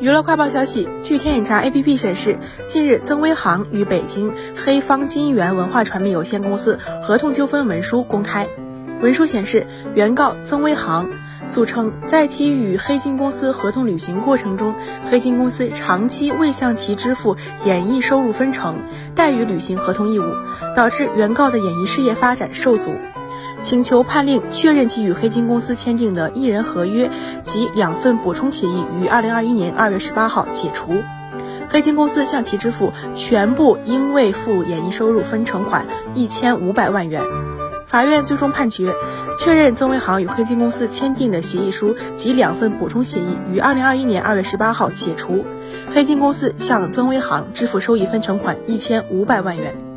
娱乐快报消息，据天眼查 APP 显示，近日曾威航与北京黑方金源文化传媒有限公司合同纠纷文书公开。文书显示，原告曾威航诉称，在其与黑金公司合同履行过程中，黑金公司长期未向其支付演艺收入分成，怠于履行合同义务，导致原告的演艺事业发展受阻。请求判令确认其与黑金公司签订的艺人合约及两份补充协议于二零二一年二月十八号解除，黑金公司向其支付全部应未付演艺收入分成款一千五百万元。法院最终判决，确认曾威航与黑金公司签订的协议书及两份补充协议于二零二一年二月十八号解除，黑金公司向曾威航支付收益分成款一千五百万元。